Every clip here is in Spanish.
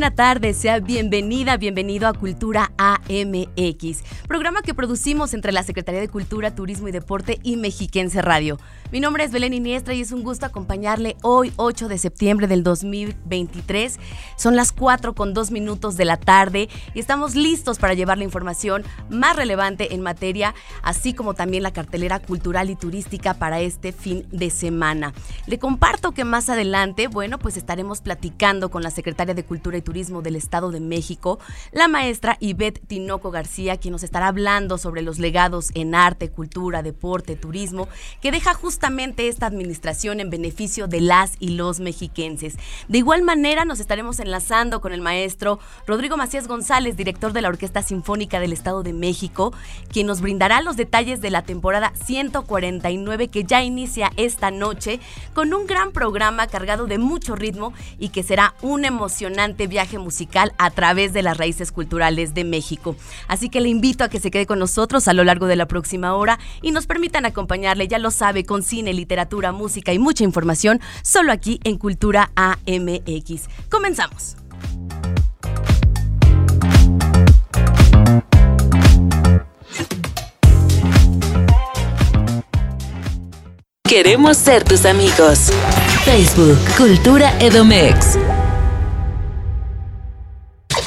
Buena tarde, sea bienvenida, bienvenido a Cultura AMX, programa que producimos entre la Secretaría de Cultura, Turismo y Deporte y Mexiquense Radio. Mi nombre es Belén Iniestra y es un gusto acompañarle hoy, 8 de septiembre del 2023. Son las 4 con 2 minutos de la tarde y estamos listos para llevar la información más relevante en materia, así como también la cartelera cultural y turística para este fin de semana. Le comparto que más adelante, bueno, pues estaremos platicando con la Secretaria de Cultura y Turismo del Estado de México, la maestra Ivette Tinoco García, quien nos estará hablando sobre los legados en arte, cultura, deporte, turismo, que deja justamente justamente esta administración en beneficio de las y los mexiquenses. De igual manera, nos estaremos enlazando con el maestro Rodrigo Macías González, director de la Orquesta Sinfónica del Estado de México, quien nos brindará los detalles de la temporada 149 que ya inicia esta noche con un gran programa cargado de mucho ritmo y que será un emocionante viaje musical a través de las raíces culturales de México. Así que le invito a que se quede con nosotros a lo largo de la próxima hora y nos permitan acompañarle, ya lo sabe, con cine, literatura, música y mucha información solo aquí en Cultura AMX. Comenzamos. Queremos ser tus amigos. Facebook, Cultura Edomex.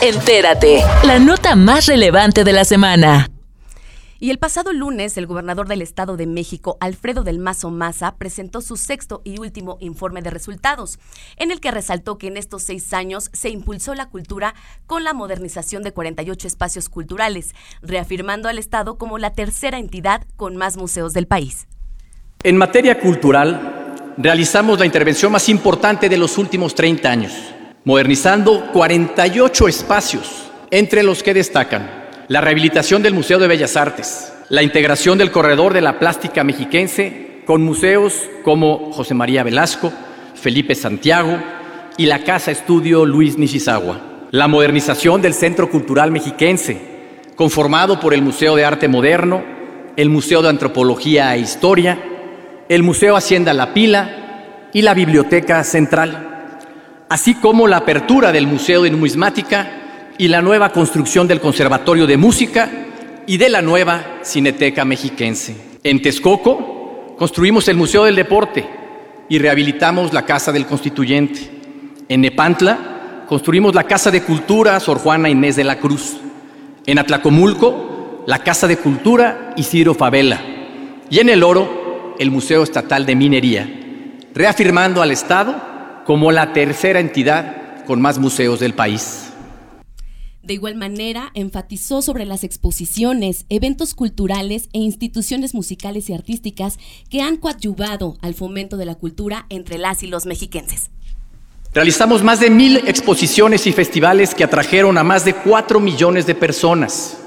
Entérate, la nota más relevante de la semana. Y el pasado lunes, el gobernador del Estado de México, Alfredo del Mazo Maza, presentó su sexto y último informe de resultados, en el que resaltó que en estos seis años se impulsó la cultura con la modernización de 48 espacios culturales, reafirmando al Estado como la tercera entidad con más museos del país. En materia cultural, realizamos la intervención más importante de los últimos 30 años, modernizando 48 espacios, entre los que destacan la rehabilitación del Museo de Bellas Artes, la integración del corredor de la plástica mexiquense con museos como José María Velasco, Felipe Santiago y la Casa Estudio Luis Nishizawa, la modernización del Centro Cultural Mexiquense, conformado por el Museo de Arte Moderno, el Museo de Antropología e Historia, el Museo Hacienda La Pila y la Biblioteca Central, así como la apertura del Museo de Numismática y la nueva construcción del Conservatorio de Música y de la nueva Cineteca Mexiquense. En Texcoco construimos el Museo del Deporte y rehabilitamos la Casa del Constituyente. En Nepantla construimos la Casa de Cultura Sor Juana Inés de la Cruz. En Atlacomulco, la Casa de Cultura Isidro Favela. Y en El Oro, el Museo Estatal de Minería, reafirmando al Estado como la tercera entidad con más museos del país. De igual manera, enfatizó sobre las exposiciones, eventos culturales e instituciones musicales y artísticas que han coadyuvado al fomento de la cultura entre las y los mexiquenses. Realizamos más de mil exposiciones y festivales que atrajeron a más de cuatro millones de personas.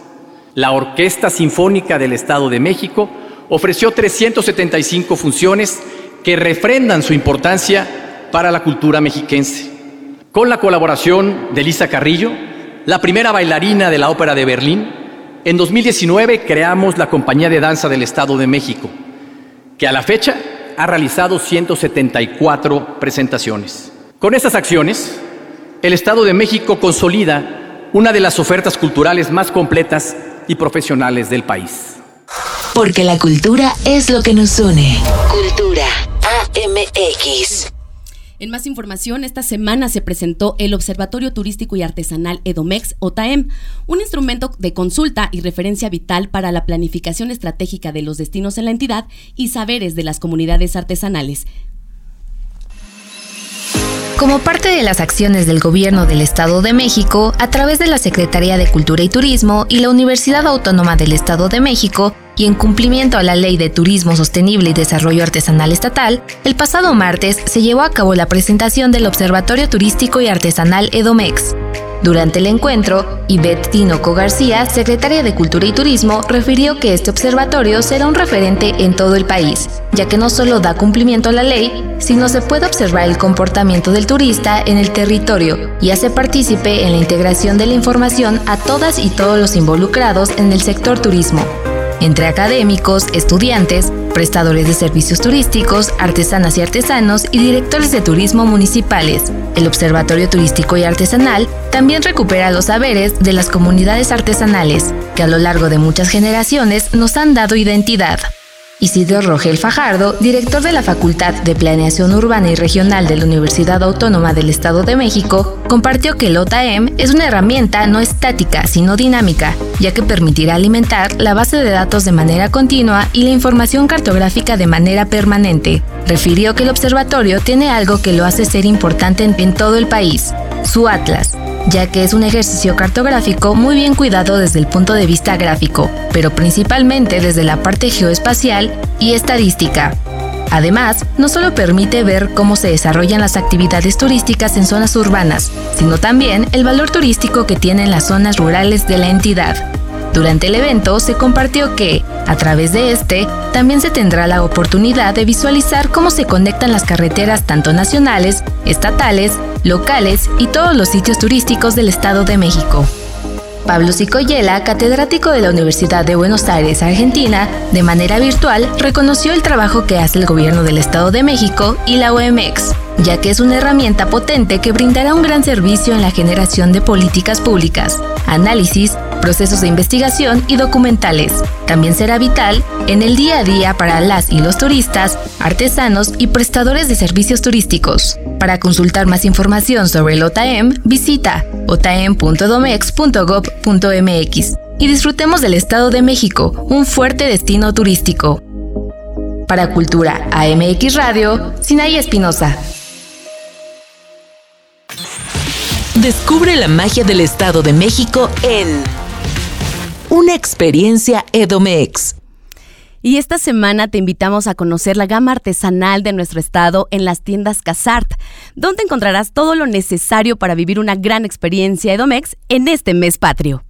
La Orquesta Sinfónica del Estado de México ofreció 375 funciones que refrendan su importancia para la cultura mexiquense. Con la colaboración de Lisa Carrillo, la primera bailarina de la Ópera de Berlín, en 2019 creamos la Compañía de Danza del Estado de México, que a la fecha ha realizado 174 presentaciones. Con estas acciones, el Estado de México consolida una de las ofertas culturales más completas y profesionales del país. Porque la cultura es lo que nos une. Cultura AMX. En más información, esta semana se presentó el Observatorio Turístico y Artesanal Edomex, OTAEM, un instrumento de consulta y referencia vital para la planificación estratégica de los destinos en la entidad y saberes de las comunidades artesanales. Como parte de las acciones del Gobierno del Estado de México, a través de la Secretaría de Cultura y Turismo y la Universidad Autónoma del Estado de México, y en cumplimiento a la Ley de Turismo Sostenible y Desarrollo Artesanal Estatal, el pasado martes se llevó a cabo la presentación del Observatorio Turístico y Artesanal Edomex. Durante el encuentro, Ivette Tinoco García, secretaria de Cultura y Turismo, refirió que este observatorio será un referente en todo el país, ya que no solo da cumplimiento a la ley, sino se puede observar el comportamiento del turista en el territorio y hace partícipe en la integración de la información a todas y todos los involucrados en el sector turismo entre académicos, estudiantes, prestadores de servicios turísticos, artesanas y artesanos y directores de turismo municipales. El Observatorio Turístico y Artesanal también recupera los saberes de las comunidades artesanales, que a lo largo de muchas generaciones nos han dado identidad. Isidro Rogel Fajardo, director de la Facultad de Planeación Urbana y Regional de la Universidad Autónoma del Estado de México, compartió que el OTAEM es una herramienta no estática, sino dinámica, ya que permitirá alimentar la base de datos de manera continua y la información cartográfica de manera permanente. Refirió que el observatorio tiene algo que lo hace ser importante en todo el país, su atlas, ya que es un ejercicio cartográfico muy bien cuidado desde el punto de vista gráfico, pero principalmente desde la parte geoespacial y estadística. Además, no solo permite ver cómo se desarrollan las actividades turísticas en zonas urbanas, sino también el valor turístico que tienen las zonas rurales de la entidad. Durante el evento se compartió que, a través de este, también se tendrá la oportunidad de visualizar cómo se conectan las carreteras tanto nacionales, estatales, locales y todos los sitios turísticos del Estado de México. Pablo Cicoyela, catedrático de la Universidad de Buenos Aires, Argentina, de manera virtual reconoció el trabajo que hace el gobierno del Estado de México y la OMX, ya que es una herramienta potente que brindará un gran servicio en la generación de políticas públicas, análisis, procesos de investigación y documentales. También será vital en el día a día para las y los turistas, artesanos y prestadores de servicios turísticos. Para consultar más información sobre el OTAEM, visita otaem.domex.gov.mx y disfrutemos del Estado de México, un fuerte destino turístico. Para Cultura AMX Radio, Sinaí Espinosa. Descubre la magia del Estado de México en una experiencia Edomex. Y esta semana te invitamos a conocer la gama artesanal de nuestro estado en las tiendas Casart, donde encontrarás todo lo necesario para vivir una gran experiencia Edomex en este mes patrio.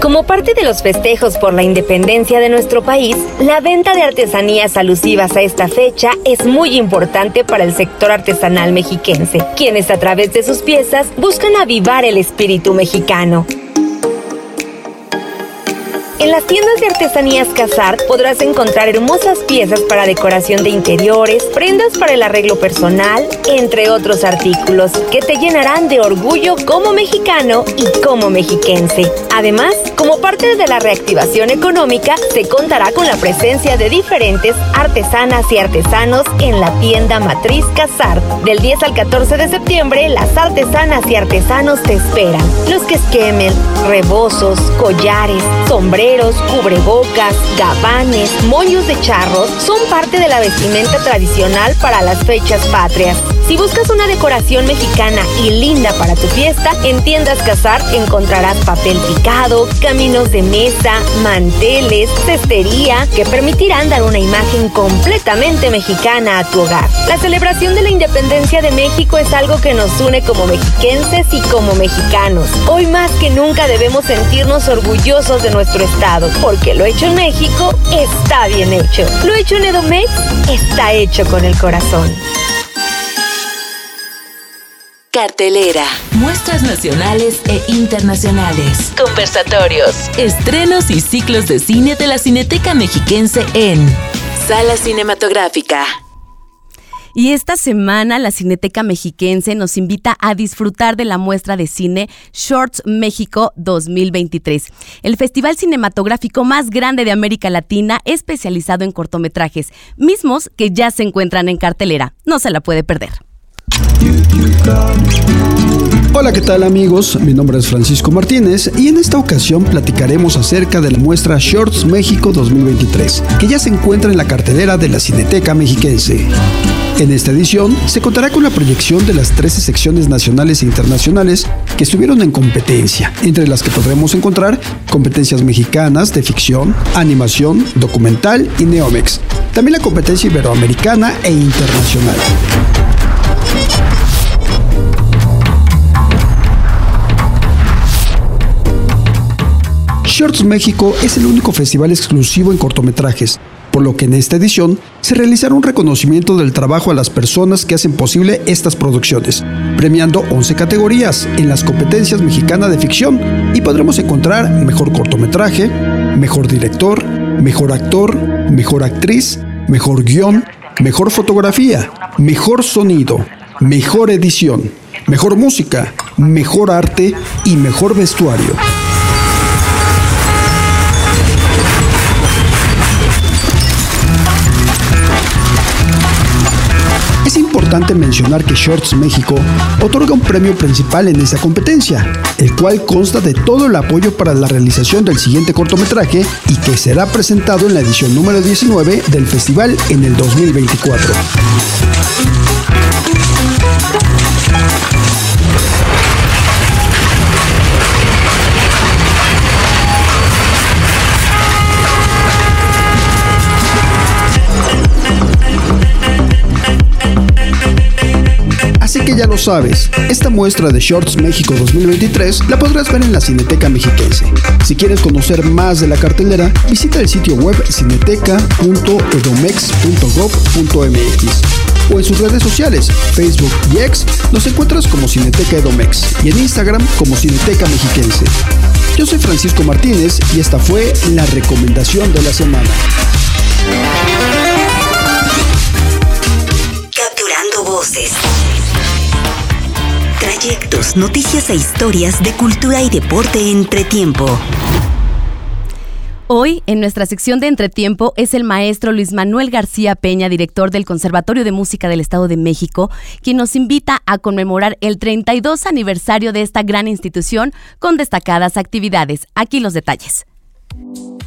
Como parte de los festejos por la independencia de nuestro país, la venta de artesanías alusivas a esta fecha es muy importante para el sector artesanal mexiquense, quienes a través de sus piezas buscan avivar el espíritu mexicano. En las tiendas de artesanías Casar podrás encontrar hermosas piezas para decoración de interiores, prendas para el arreglo personal, entre otros artículos que te llenarán de orgullo como mexicano y como mexiquense. Además, como parte de la reactivación económica, se contará con la presencia de diferentes artesanas y artesanos en la tienda matriz Casar. Del 10 al 14 de septiembre, las artesanas y artesanos te esperan. Los que esquemen, rebozos, collares, sombreros, cubrebocas, gabanes, moños de charros son parte de la vestimenta tradicional para las fechas patrias. Si buscas una decoración mexicana y linda para tu fiesta, en Tiendas Casar encontrarás papel picado, caminos de mesa, manteles, cestería, que permitirán dar una imagen completamente mexicana a tu hogar. La celebración de la independencia de México es algo que nos une como mexiquenses y como mexicanos. Hoy más que nunca debemos sentirnos orgullosos de nuestro estado porque lo hecho en México está bien hecho. Lo hecho en Edomex está hecho con el corazón. Cartelera. Muestras nacionales e internacionales. Conversatorios. Estrenos y ciclos de cine de la Cineteca Mexiquense en Sala Cinematográfica. Y esta semana la Cineteca Mexiquense nos invita a disfrutar de la muestra de cine Shorts México 2023, el festival cinematográfico más grande de América Latina especializado en cortometrajes, mismos que ya se encuentran en cartelera. No se la puede perder. Hola, ¿qué tal amigos? Mi nombre es Francisco Martínez y en esta ocasión platicaremos acerca de la muestra Shorts México 2023, que ya se encuentra en la cartelera de la Cineteca Mexiquense. En esta edición se contará con la proyección de las 13 secciones nacionales e internacionales que estuvieron en competencia, entre las que podremos encontrar competencias mexicanas de ficción, animación, documental y neomex. También la competencia iberoamericana e internacional. Shorts México es el único festival exclusivo en cortometrajes, por lo que en esta edición se realizará un reconocimiento del trabajo a las personas que hacen posible estas producciones, premiando 11 categorías en las competencias mexicanas de ficción y podremos encontrar mejor cortometraje, mejor director, mejor actor, mejor actriz, mejor guion, mejor fotografía, mejor sonido, mejor edición, mejor música, mejor arte y mejor vestuario. Importante mencionar que Shorts México otorga un premio principal en esta competencia, el cual consta de todo el apoyo para la realización del siguiente cortometraje y que será presentado en la edición número 19 del festival en el 2024. Ya lo sabes, esta muestra de Shorts México 2023 la podrás ver en la Cineteca Mexiquense. Si quieres conocer más de la cartelera, visita el sitio web cineteca.edomex.gov.mx o en sus redes sociales, Facebook y X, nos encuentras como Cineteca Edomex y en Instagram como Cineteca Mexiquense. Yo soy Francisco Martínez y esta fue la recomendación de la semana. Capturando voces. Trayectos, noticias e historias de cultura y deporte entre tiempo. Hoy, en nuestra sección de Entretiempo, es el maestro Luis Manuel García Peña, director del Conservatorio de Música del Estado de México, quien nos invita a conmemorar el 32 aniversario de esta gran institución con destacadas actividades. Aquí los detalles.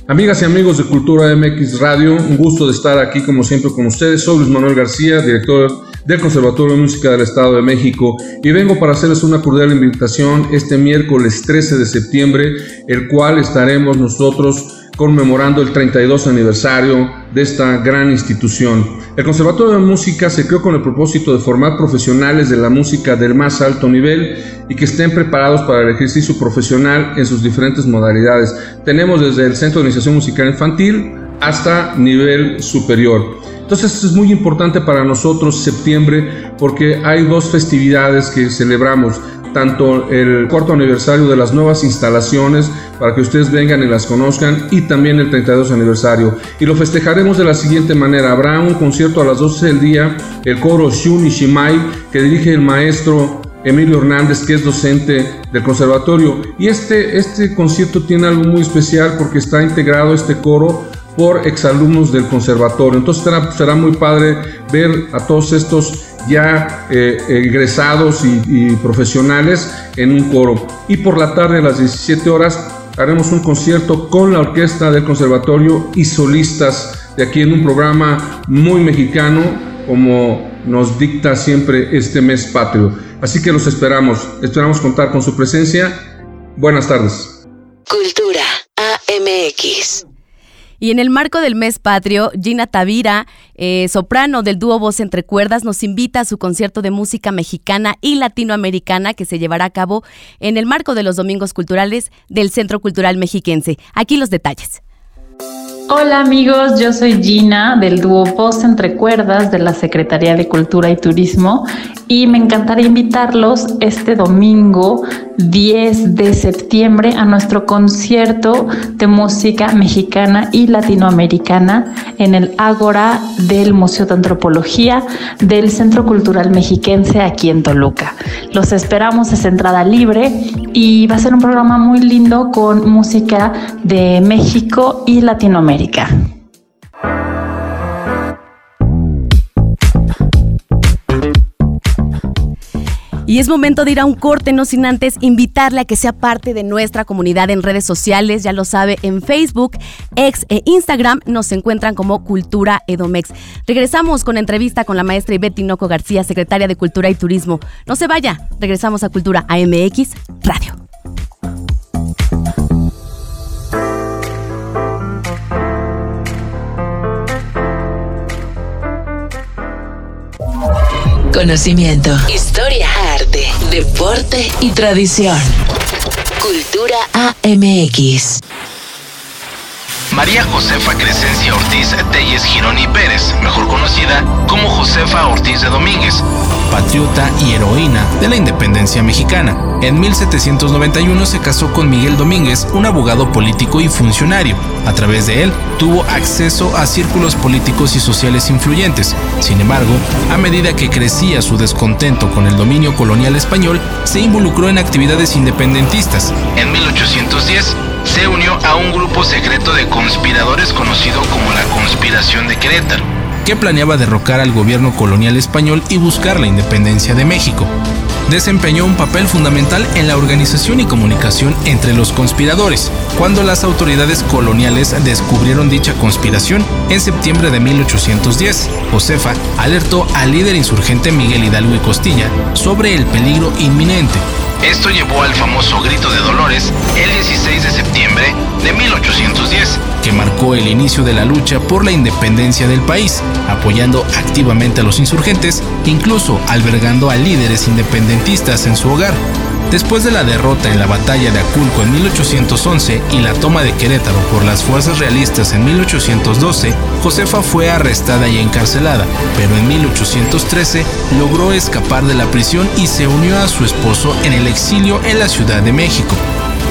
Amigas y amigos de Cultura MX Radio, un gusto de estar aquí como siempre con ustedes. Soy Luis Manuel García, director del Conservatorio de Música del Estado de México y vengo para hacerles una cordial invitación este miércoles 13 de septiembre, el cual estaremos nosotros conmemorando el 32 aniversario de esta gran institución. El Conservatorio de Música se creó con el propósito de formar profesionales de la música del más alto nivel y que estén preparados para el ejercicio profesional en sus diferentes modalidades. Tenemos desde el Centro de Iniciación Musical Infantil hasta nivel superior. Entonces es muy importante para nosotros septiembre porque hay dos festividades que celebramos tanto el cuarto aniversario de las nuevas instalaciones para que ustedes vengan y las conozcan y también el 32 aniversario. Y lo festejaremos de la siguiente manera. Habrá un concierto a las 12 del día, el coro Shun Shimai que dirige el maestro Emilio Hernández, que es docente del conservatorio. Y este, este concierto tiene algo muy especial porque está integrado este coro por exalumnos del conservatorio. Entonces será, muy padre ver a todos estos ya eh, egresados y, profesionales en un coro. Y por la tarde a las 17 horas haremos un concierto con la orquesta del conservatorio y solistas de aquí en un programa muy mexicano como nos dicta siempre este mes patrio. Así que los esperamos, esperamos contar con su presencia. Buenas tardes. Cultura AMX. Y en el marco del mes patrio, Gina Tavira, eh, soprano del dúo Voz Entre Cuerdas, nos invita a su concierto de música mexicana y latinoamericana que se llevará a cabo en el marco de los Domingos Culturales del Centro Cultural Mexiquense. Aquí los detalles. Hola amigos, yo soy Gina del dúo Voz Entre Cuerdas de la Secretaría de Cultura y Turismo y me encantaría invitarlos este domingo 10 de septiembre a nuestro concierto de música mexicana y latinoamericana en el Ágora del Museo de Antropología del Centro Cultural Mexiquense aquí en Toluca. Los esperamos, es entrada libre y va a ser un programa muy lindo con música de México y Latinoamérica. Y es momento de ir a un corte, no sin antes invitarle a que sea parte de nuestra comunidad en redes sociales. Ya lo sabe, en Facebook, X e Instagram nos encuentran como Cultura Edomex. Regresamos con entrevista con la maestra Ivette Tinoco García, secretaria de Cultura y Turismo. No se vaya, regresamos a Cultura AMX Radio. Conocimiento, historia, arte, deporte y tradición. Cultura AMX. María Josefa Crescencia Ortiz Telles Gironi Pérez, mejor conocida como Josefa Ortiz de Domínguez, patriota y heroína de la independencia mexicana. En 1791 se casó con Miguel Domínguez, un abogado político y funcionario. A través de él tuvo acceso a círculos políticos y sociales influyentes. Sin embargo, a medida que crecía su descontento con el dominio colonial español, se involucró en actividades independentistas. En 1810, se unió a un grupo secreto de conspiradores conocido como la Conspiración de Querétaro, que planeaba derrocar al gobierno colonial español y buscar la independencia de México. Desempeñó un papel fundamental en la organización y comunicación entre los conspiradores. Cuando las autoridades coloniales descubrieron dicha conspiración en septiembre de 1810, Josefa alertó al líder insurgente Miguel Hidalgo y Costilla sobre el peligro inminente esto llevó al famoso grito de Dolores el 16 de septiembre de 1810, que marcó el inicio de la lucha por la independencia del país, apoyando activamente a los insurgentes, incluso albergando a líderes independentistas en su hogar. Después de la derrota en la batalla de Aculco en 1811 y la toma de Querétaro por las fuerzas realistas en 1812, Josefa fue arrestada y encarcelada, pero en 1813 logró escapar de la prisión y se unió a su esposo en el exilio en la Ciudad de México.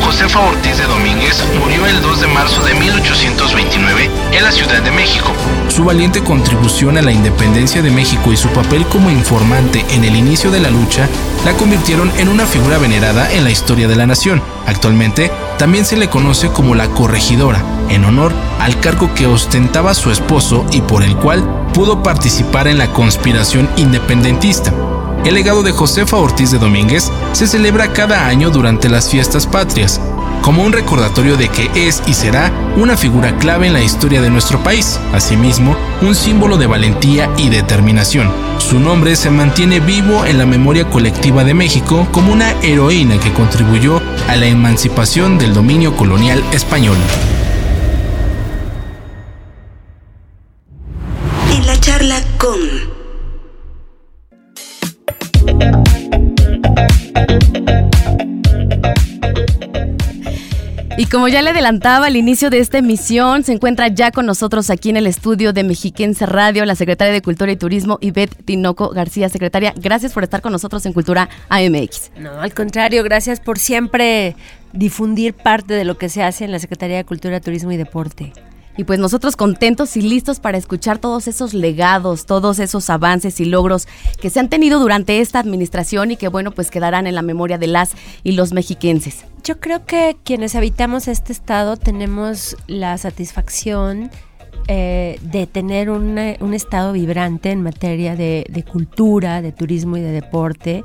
Josefa Ortiz de Domínguez murió el 2 de marzo de 1829 en la Ciudad de México. Su valiente contribución a la independencia de México y su papel como informante en el inicio de la lucha la convirtieron en una figura venerada en la historia de la nación. Actualmente también se le conoce como la corregidora, en honor al cargo que ostentaba su esposo y por el cual pudo participar en la conspiración independentista. El legado de Josefa Ortiz de Domínguez se celebra cada año durante las fiestas patrias, como un recordatorio de que es y será una figura clave en la historia de nuestro país, asimismo, un símbolo de valentía y determinación. Su nombre se mantiene vivo en la memoria colectiva de México como una heroína que contribuyó a la emancipación del dominio colonial español. Y como ya le adelantaba al inicio de esta emisión, se encuentra ya con nosotros aquí en el estudio de Mexiquense Radio la secretaria de Cultura y Turismo, Ivette Tinoco García. Secretaria, gracias por estar con nosotros en Cultura AMX. No, al contrario, gracias por siempre difundir parte de lo que se hace en la Secretaría de Cultura, Turismo y Deporte. Y pues nosotros contentos y listos para escuchar todos esos legados, todos esos avances y logros que se han tenido durante esta administración y que bueno, pues quedarán en la memoria de las y los mexiquenses. Yo creo que quienes habitamos este estado tenemos la satisfacción eh, de tener un estado vibrante en materia de, cultura, de turismo y de deporte,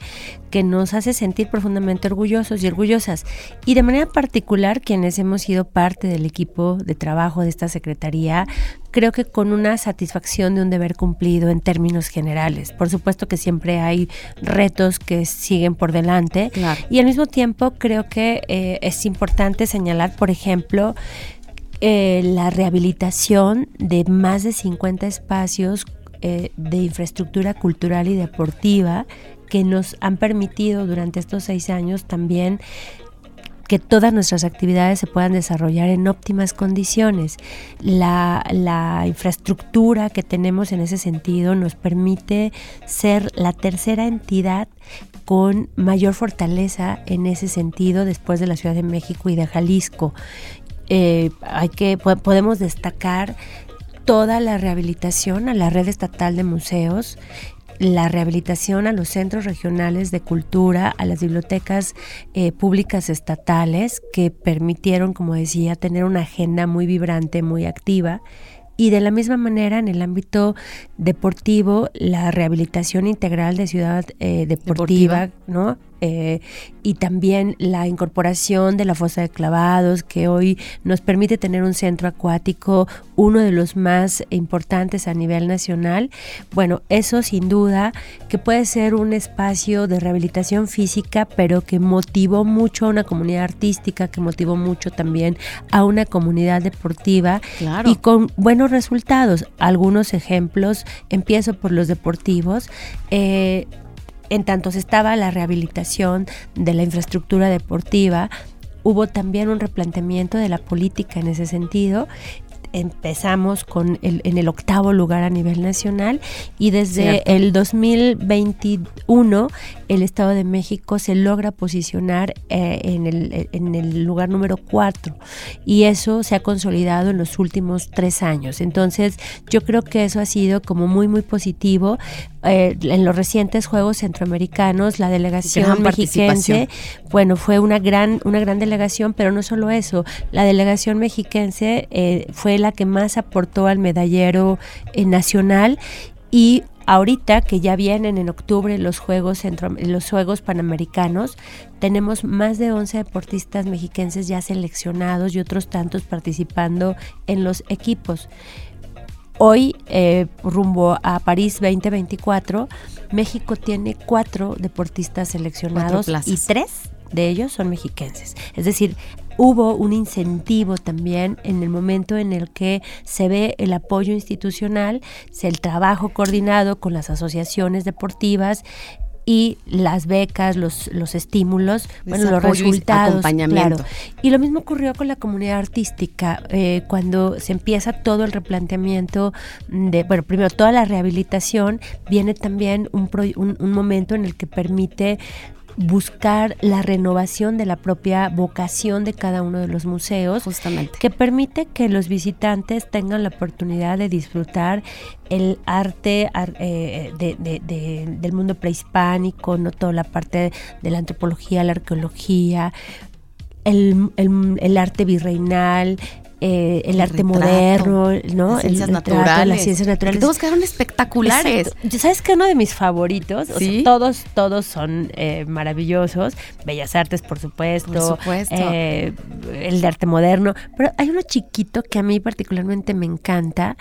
que nos hace sentir profundamente orgullosos y orgullosas. Y de manera particular, quienes hemos sido parte del equipo de trabajo de esta Secretaría, creo que con una satisfacción de un deber cumplido en términos generales. Por supuesto que siempre hay retos que siguen por delante. Y al mismo tiempo creo que eh, es importante señalar, por ejemplo, eh, la rehabilitación de más de 50 espacios eh, de infraestructura cultural y deportiva que nos han permitido durante estos seis años también que todas nuestras actividades se puedan desarrollar en óptimas condiciones. La, la, infraestructura que tenemos en ese sentido nos permite ser la tercera entidad con mayor fortaleza en ese sentido después de la Ciudad de México y de Jalisco. Eh, hay que podemos destacar toda la rehabilitación a la red estatal de museos, la rehabilitación a los centros regionales de cultura, a las bibliotecas eh, públicas estatales que permitieron, como decía, tener una agenda muy vibrante, muy activa Y de la misma manera, en el ámbito deportivo, la rehabilitación integral de ciudad eh, deportiva, ¿no? Eh, y también la incorporación de la fosa de clavados, que hoy nos permite tener un centro acuático, uno de los más importantes a nivel nacional. Bueno, eso sin duda que puede ser un espacio de rehabilitación física, pero que motivó mucho a una comunidad artística, que motivó mucho también a una comunidad deportiva y con buenos resultados. Algunos ejemplos, empiezo por los deportivos. Eh, en tanto se estaba la rehabilitación de la infraestructura deportiva, hubo también un replanteamiento de la política en ese sentido empezamos con el, en el octavo lugar a nivel nacional y desde el 2021 el Estado de México se logra posicionar eh, en, el, en, el, lugar número cuatro y eso se ha consolidado en los últimos tres años. Entonces yo creo que eso ha sido como muy muy positivo. Eh, en los recientes Juegos Centroamericanos, la delegación mexiquense, bueno, fue una gran, una gran delegación, pero no solo eso, la delegación mexiquense eh, fue la que más aportó al medallero nacional y Ahorita que ya vienen en octubre los Juegos, Centro, los Juegos Panamericanos, tenemos más de 11 deportistas mexiquenses ya seleccionados y otros tantos participando en los equipos. Hoy, eh, rumbo a París 2024, México tiene cuatro deportistas seleccionados y tres de ellos son mexiquenses. Es decir, hubo un incentivo también en el momento en el que se ve el apoyo institucional, el trabajo coordinado con las asociaciones deportivas y las becas, los, los estímulos, bueno, los resultados. Claro. Y lo mismo ocurrió con la comunidad artística, eh, cuando se empieza todo el replanteamiento de, bueno, primero toda la rehabilitación, viene también un, un, un momento en el que permite buscar la renovación de la propia vocación de cada uno de los museos, justamente, que permite que los visitantes tengan la oportunidad de disfrutar el arte eh, del mundo prehispánico, no toda la parte de la antropología, la arqueología, el, el arte virreinal, eh, el, arte moderno, ¿no? Las ciencias naturales. las ciencias naturales. todos quedaron espectaculares. ¿Sabes qué? Uno de mis favoritos, todos, todos son eh, maravillosos. Bellas Artes, por supuesto. Por supuesto. Eh, el de arte moderno. Pero hay uno chiquito que a mí particularmente me encanta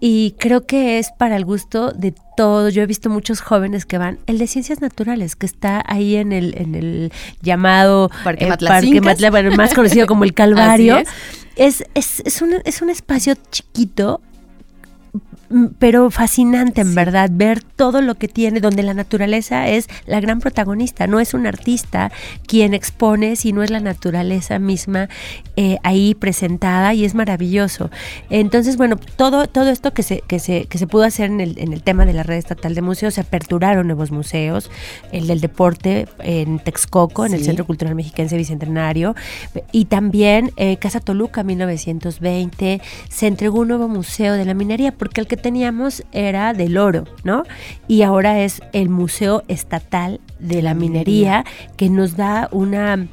y creo que es para el gusto de todos. Yo he visto muchos jóvenes que van, el de ciencias naturales, que está ahí en el, en el llamado Parque, eh, bueno, más conocido como el Calvario. Es. Es, es, un, es un espacio chiquito pero fascinante en verdad ver todo lo que tiene, donde la naturaleza es la gran protagonista, no es un artista quien expone, sino es la naturaleza misma eh, ahí presentada y es maravilloso. Entonces, bueno, todo, todo esto que se, que se, que se pudo hacer en el, en el tema de la red estatal de museos, se aperturaron nuevos museos, el del deporte en Texcoco, en el Centro Cultural Mexiquense Bicentenario, y también eh, Casa Toluca 1920, se entregó un nuevo museo de la minería, porque el que teníamos era del oro, ¿no? Y ahora es el Museo Estatal de la Minería, que nos da una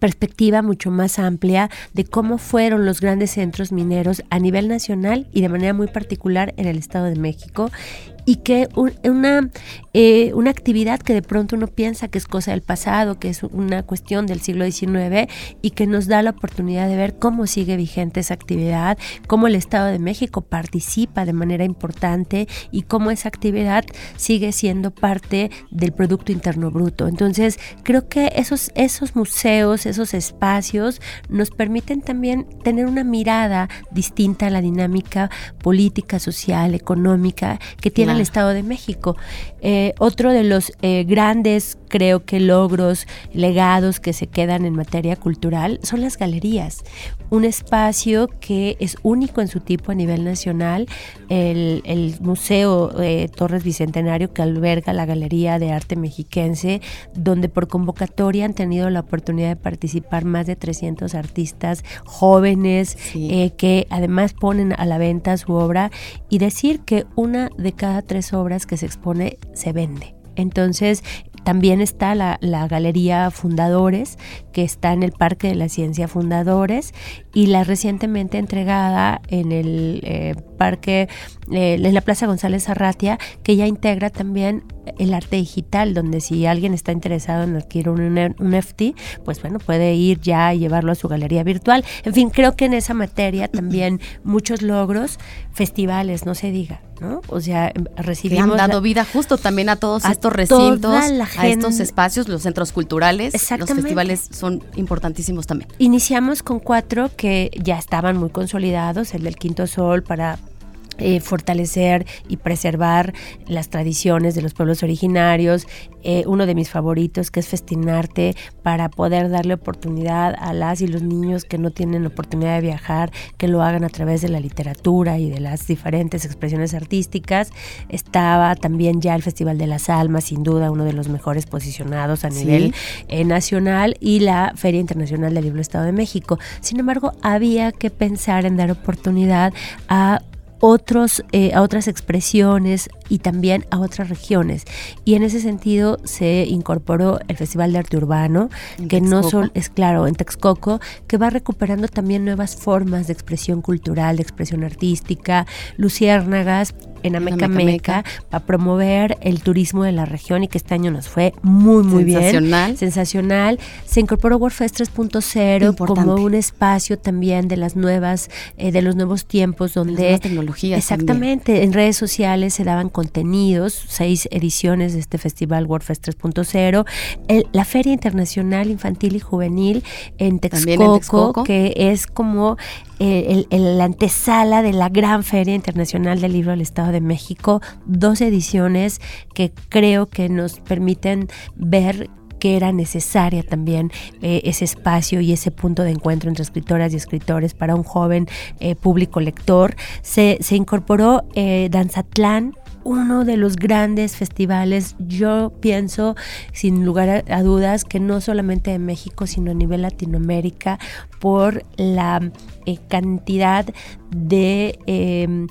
perspectiva mucho más amplia de cómo fueron los grandes centros mineros a nivel nacional y de manera muy particular en el Estado de México y que una, eh, una actividad que de pronto uno piensa que es cosa del pasado, que es una cuestión del siglo XIX y que nos da la oportunidad de ver cómo sigue vigente esa actividad, cómo el Estado de México participa de manera importante y cómo esa actividad sigue siendo parte del Producto Interno Bruto. Entonces, creo que esos, esos museos, esos espacios nos permiten también tener una mirada distinta a la dinámica política, social, económica que tiene el Estado de México. Eh, otro de los eh, grandes, creo que, logros, legados que se quedan en materia cultural son las galerías. Un espacio que es único en su tipo a nivel nacional, el, Museo eh, Torres Bicentenario que alberga la Galería de Arte Mexiquense, donde por convocatoria han tenido la oportunidad de participar más de 300 artistas jóvenes que además ponen a la venta su obra. Y decir que una de cada tres obras que se expone se vende. Entonces, también está la, Galería Fundadores, que está en el Parque de la Ciencia Fundadores, y la recientemente entregada en el eh, Parque, eh, en la Plaza González Arratia, que ya integra también el arte digital, donde si alguien está interesado en adquirir un, un FT, pues bueno, puede ir ya y llevarlo a su galería virtual. En fin, creo que en esa materia también muchos logros, festivales, no se diga. ¿no? O sea, recibimos... han dado vida justo también a todos estos recintos, a estos espacios, los centros culturales. Los festivales son importantísimos también. Iniciamos con cuatro que ya estaban muy consolidados, el del Quinto Sol para eh, fortalecer y preservar las tradiciones de los pueblos originarios. Eh, uno de mis favoritos que es Festinarte para poder darle oportunidad a las y los niños que no tienen oportunidad de viajar, que lo hagan a través de la literatura y de las diferentes expresiones artísticas. Estaba también ya el Festival de las Almas, sin duda uno de los mejores posicionados a nivel eh, nacional y la Feria Internacional del Libro Estado de México. Sin embargo, había que pensar en dar oportunidad a otros, eh, a otras expresiones y también a otras regiones. Y en ese sentido se incorporó el Festival de Arte Urbano, que no solo es claro, en Texcoco, que va recuperando también nuevas formas de expresión cultural, de expresión artística, luciérnagas, en Ameca Meca para promover el turismo de la región y que este año nos fue muy, muy bien. Sensacional. Se incorporó WordFest 3.0 como un espacio también de las nuevas, eh, de los nuevos tiempos donde... Las tecnologías. Exactamente. En redes sociales se daban contenidos, seis ediciones de este festival WordFest 3.0. La Feria Internacional Infantil y Juvenil en Texcoco, que es como eh, la antesala de la gran Feria Internacional del Libro del Estado de México, dos ediciones que creo que nos permiten ver que era necesaria también eh, ese espacio y ese punto de encuentro entre escritoras y escritores para un joven eh, público lector. Se, se incorporó Danzatlán, uno de los grandes festivales, yo pienso sin lugar a, dudas que no solamente en México, sino a nivel Latinoamérica, por la eh, cantidad de em,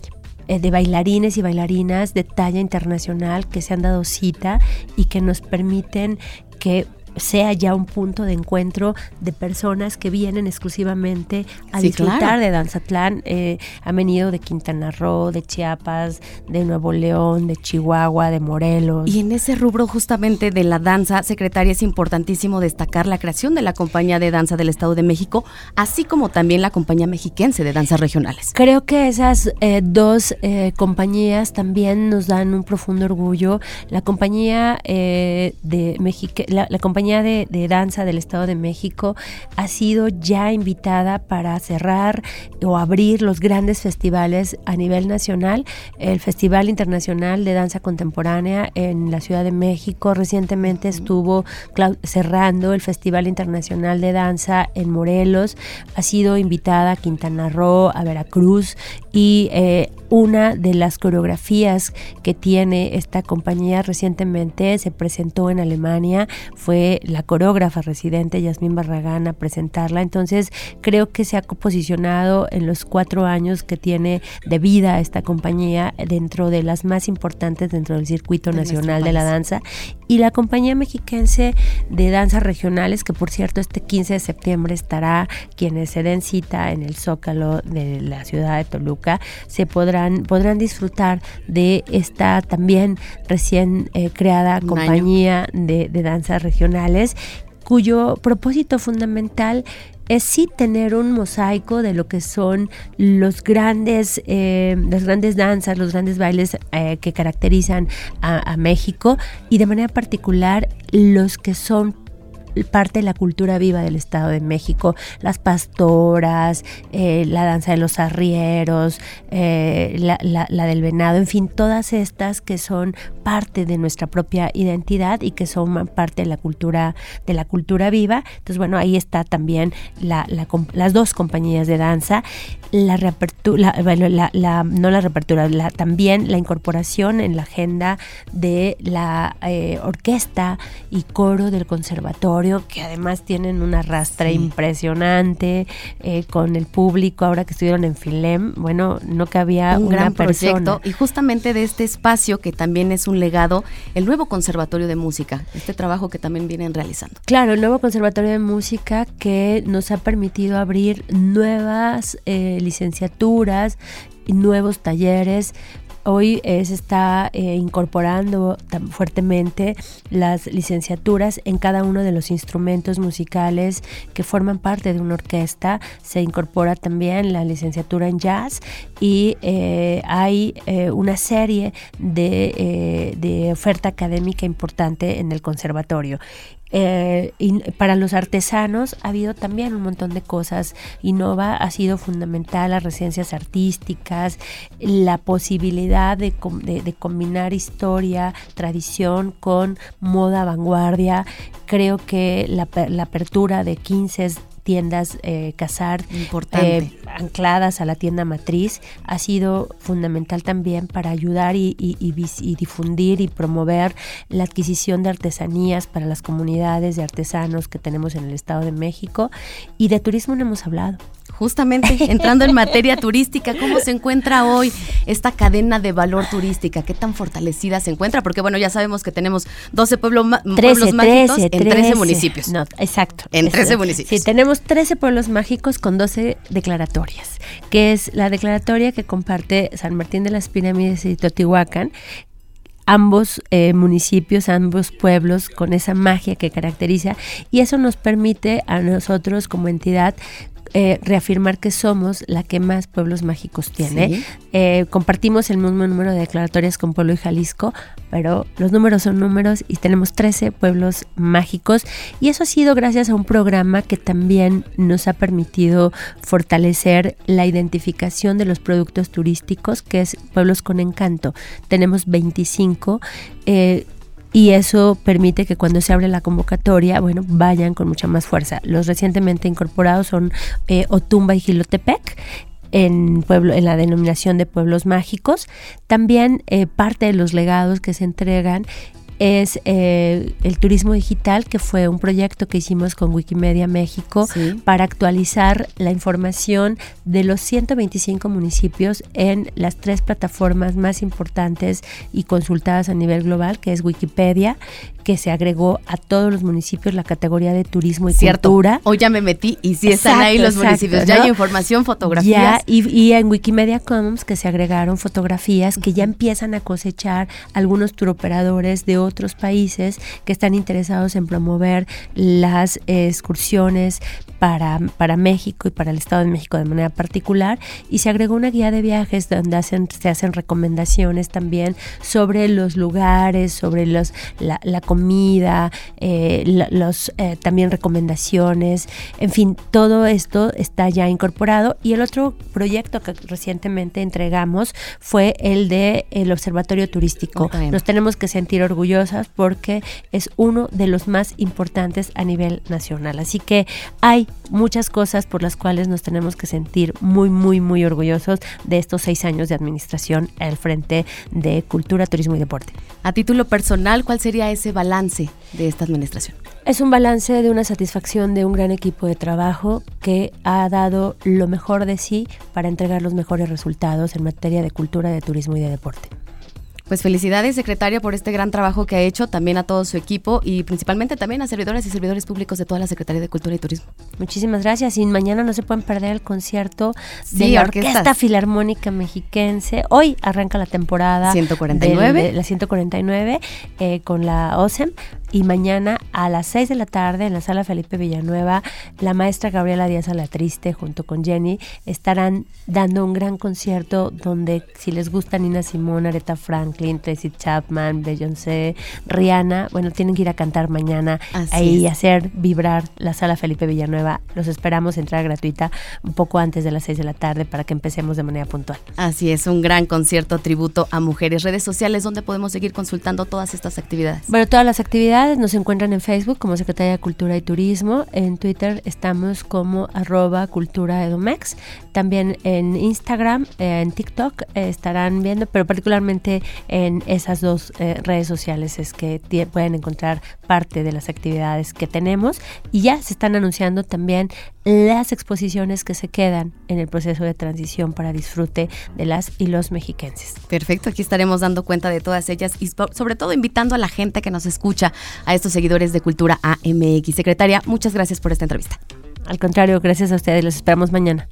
eh, de bailarines y bailarinas de talla internacional que se han dado cita y que nos permiten que sea ya un punto de encuentro de personas que vienen exclusivamente a disfrutar de Danzatlán. Eh, han venido de Quintana Roo, de Chiapas, de Nuevo León, de Chihuahua, de Morelos. Y en ese rubro justamente de la danza, secretaria, es importantísimo destacar la creación de la compañía de danza del Estado de México, así como también la compañía mexiquense de danzas regionales. Creo que esas eh, dos eh, compañías también nos dan un profundo orgullo. La compañía de México, la compañía de, Danza del Estado de México ha sido ya invitada para cerrar o abrir los grandes festivales a nivel nacional. El Festival Internacional de Danza Contemporánea en la Ciudad de México recientemente estuvo cerrando el Festival Internacional de Danza en Morelos. Ha sido invitada a Quintana Roo, a Veracruz y eh, una de las coreografías que tiene esta compañía recientemente se presentó en Alemania, fue la coreógrafa residente Yasmín Barragán a presentarla, entonces creo que se ha posicionado en los cuatro años que tiene de vida esta compañía dentro de las más importantes dentro del circuito nacional de la danza. Y la compañía mexiquense de danzas regionales, que por cierto este 15 de septiembre estará, quienes se den cita en el Zócalo de la ciudad de Toluca, se podrán, podrán disfrutar de esta también recién eh, creada compañía de, de danzas cuyo propósito fundamental es sí tener un mosaico de lo que son los grandes, eh, las grandes danzas, los grandes bailes eh, que caracterizan a, México y de manera particular los que son parte de la cultura viva del Estado de México, las pastoras, eh, la danza de los arrieros, eh, la, del venado, en fin, todas estas que son parte de nuestra propia identidad y que son parte de la cultura, de la cultura viva. Entonces, bueno, ahí está también las dos compañías de danza, la reapertura, no la reapertura, también la incorporación en la agenda de la eh, orquesta y coro del conservatorio que además tienen una rastra impresionante eh, con el público, ahora que estuvieron en Filem, bueno, no cabía un una gran persona. proyecto y justamente de este espacio que también es un legado, el nuevo Conservatorio de Música, este trabajo que también vienen realizando. Claro, el nuevo Conservatorio de Música que nos ha permitido abrir nuevas eh, licenciaturas y nuevos talleres. Hoy se está eh, incorporando tan fuertemente las licenciaturas en cada uno de los instrumentos musicales que forman parte de una orquesta. Se incorpora también la licenciatura en jazz y eh, hay eh, una serie de, de oferta académica importante en el conservatorio. Eh, para los artesanos ha habido también un montón de cosas. Innova ha sido fundamental las residencias artísticas, la posibilidad de, com- de- de combinar historia, tradición con moda vanguardia. Creo que la, la apertura de 15 tiendas eh, Casar eh, ancladas a la tienda matriz ha sido fundamental también para ayudar y, y- y y difundir y promover la adquisición de artesanías para las comunidades de artesanos que tenemos en el Estado de México y de turismo no hemos hablado. Justamente entrando en materia turística, ¿cómo se encuentra hoy esta cadena de valor turística? ¿Qué tan fortalecida se encuentra? Porque bueno, ya sabemos que tenemos 12 pueblo ma- 13, pueblos mágicos 13, en 13 13. municipios. No, exacto. En Es- 13 municipios. Sí, tenemos 13 pueblos mágicos con 12 declaratorias, que es la declaratoria que comparte San Martín de las Pirámides y Teotihuacán, ambos eh, municipios, ambos pueblos con esa magia que caracteriza y eso nos permite a nosotros como entidad eh, reafirmar que somos la que más pueblos mágicos tiene. Sí. Eh, compartimos el mismo número de declaratorias con Pueblo y Jalisco, pero los números son números y tenemos 13 pueblos mágicos y eso ha sido gracias a un programa que también nos ha permitido fortalecer la identificación de los productos turísticos, que es Pueblos con Encanto. Tenemos 25. eh, y eso permite que cuando se abre la convocatoria, bueno, vayan con mucha más fuerza. Los recientemente incorporados son eh, Otumba y Gilotepec en, pueblo, en la denominación de pueblos mágicos. También eh, parte de los legados que se entregan es eh, el turismo digital, que fue un proyecto que hicimos con Wikimedia México Sí. para actualizar la información de los 125 municipios en las tres plataformas más importantes y consultadas a nivel global, que es Wikipedia, que se agregó a todos los municipios la categoría de turismo y Cierto. cultura. Hoy ya me metí y sí están Exacto, ahí los exacto, municipios. Ya ¿no? hay información, fotografías. Ya, y, y en Wikimedia Commons que se agregaron fotografías que ya empiezan a cosechar algunos turoperadores de otros países que están interesados en promover las eh, excursiones para, para México y para el Estado de México de manera particular. Y se agregó una guía de viajes donde hacen, se hacen recomendaciones también sobre los lugares, sobre los, la, la comida, eh, los, eh, también recomendaciones. En fin, todo esto está ya incorporado. Y el otro proyecto que recientemente entregamos fue el de el Observatorio Turístico. Nos tenemos que sentir orgullosas porque es uno de los más importantes a nivel nacional. Así que hay muchas cosas por las cuales nos tenemos que sentir muy, muy, muy orgullosos de estos seis años de administración al frente de Cultura, Turismo y Deporte. A título personal, ¿cuál sería ese balance de esta administración? Es un balance de una satisfacción de un gran equipo de trabajo que ha dado lo mejor de sí para entregar los mejores resultados en materia de cultura, de turismo y de deporte. Pues felicidades, secretaria, por este gran trabajo que ha hecho, también a todo su equipo y principalmente también a servidores y servidores públicos de toda la Secretaría de Cultura y Turismo. Muchísimas gracias y mañana no se pueden perder el concierto de la. Orquesta Filarmónica Mexiquense. Hoy arranca la temporada 149. del- de la 149 eh, con la OSEM y mañana a las 6 de la tarde en la sala Felipe Villanueva la maestra Gabriela Díaz Alatriste junto con Jenny estarán dando un gran concierto donde si les gusta Nina Simone, Aretha Franklin, Tracy Chapman, Beyoncé, Rihanna, bueno, tienen que ir a cantar mañana Así ahí y hacer vibrar la sala Felipe Villanueva. Los esperamos entrada gratuita un poco antes de las 6 de la tarde para que empecemos de manera puntual. Así es, un gran concierto tributo a mujeres. Redes sociales donde podemos seguir consultando todas estas actividades. Bueno, todas las actividades nos encuentran en Facebook como Secretaría de Cultura y Turismo, en Twitter estamos como arroba cultura edomex, también en Instagram, eh, en TikTok eh, estarán viendo, pero particularmente en esas dos eh, redes sociales es que pueden encontrar parte de las actividades que tenemos y ya se están anunciando también las exposiciones que se quedan en el proceso de transición para disfrute de las y los mexiquenses. Perfecto, aquí estaremos dando cuenta de todas ellas y sobre todo invitando a la gente que nos escucha, a estos seguidores de Cultura AMX. Secretaria, muchas gracias por esta entrevista. Al contrario, gracias a ustedes, los esperamos mañana.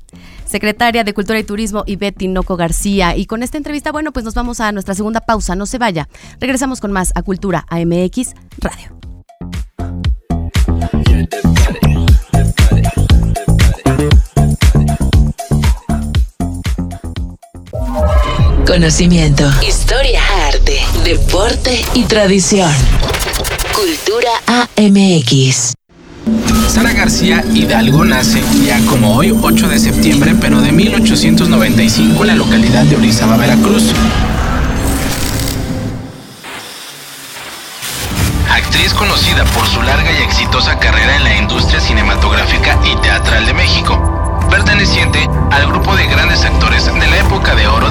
Secretaria de Cultura y Turismo, Ivette Tinoco García. Y con esta entrevista, bueno, pues nos vamos a nuestra segunda pausa, no se vaya. Regresamos con más a Cultura AMX Radio. Conocimiento, historia, arte, deporte y tradición. Cultura AMX. Sara García Hidalgo nace día como hoy, 8 de septiembre, pero de 1895 en la localidad de Orizaba, Veracruz. Actriz conocida por su larga y exitosa carrera en la industria cinematográfica y teatral de México perteneciente al grupo de grandes actores de la época de oro.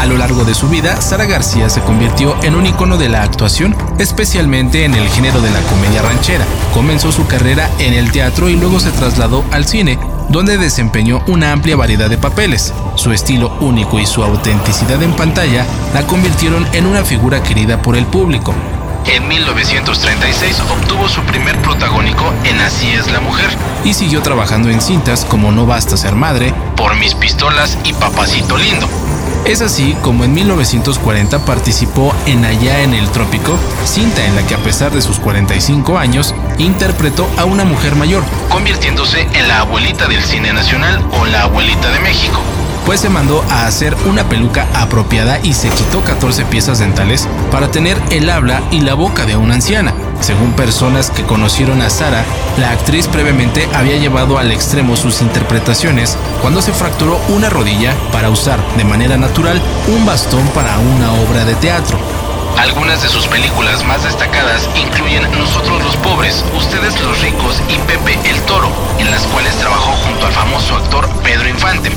A lo largo de su vida, Sara García se convirtió en un icono de la actuación, especialmente en el género de la comedia ranchera. Comenzó su carrera en el teatro y luego se trasladó al cine, donde desempeñó una amplia variedad de papeles. Su estilo único y su autenticidad en pantalla la convirtieron en una figura querida por el público. En 1936 obtuvo su primer protagónico en Así es la mujer y siguió trabajando en cintas como No basta ser madre, Por mis pistolas y Papacito lindo. Es así como en 1940 participó en Allá en el Trópico, cinta en la que a pesar de sus 45 años, interpretó a una mujer mayor, convirtiéndose en la abuelita del cine nacional o la abuelita de México pues se mandó a hacer una peluca apropiada y se quitó 14 piezas dentales para tener el habla y la boca de una anciana. Según personas que conocieron a Sara, la actriz previamente había llevado al extremo sus interpretaciones cuando se fracturó una rodilla para usar de manera natural un bastón para una obra de teatro. Algunas de sus películas más destacadas incluyen Nosotros los pobres, Ustedes los ricos y Pepe el Toro, en las cuales trabajó junto al famoso actor Pedro Infante.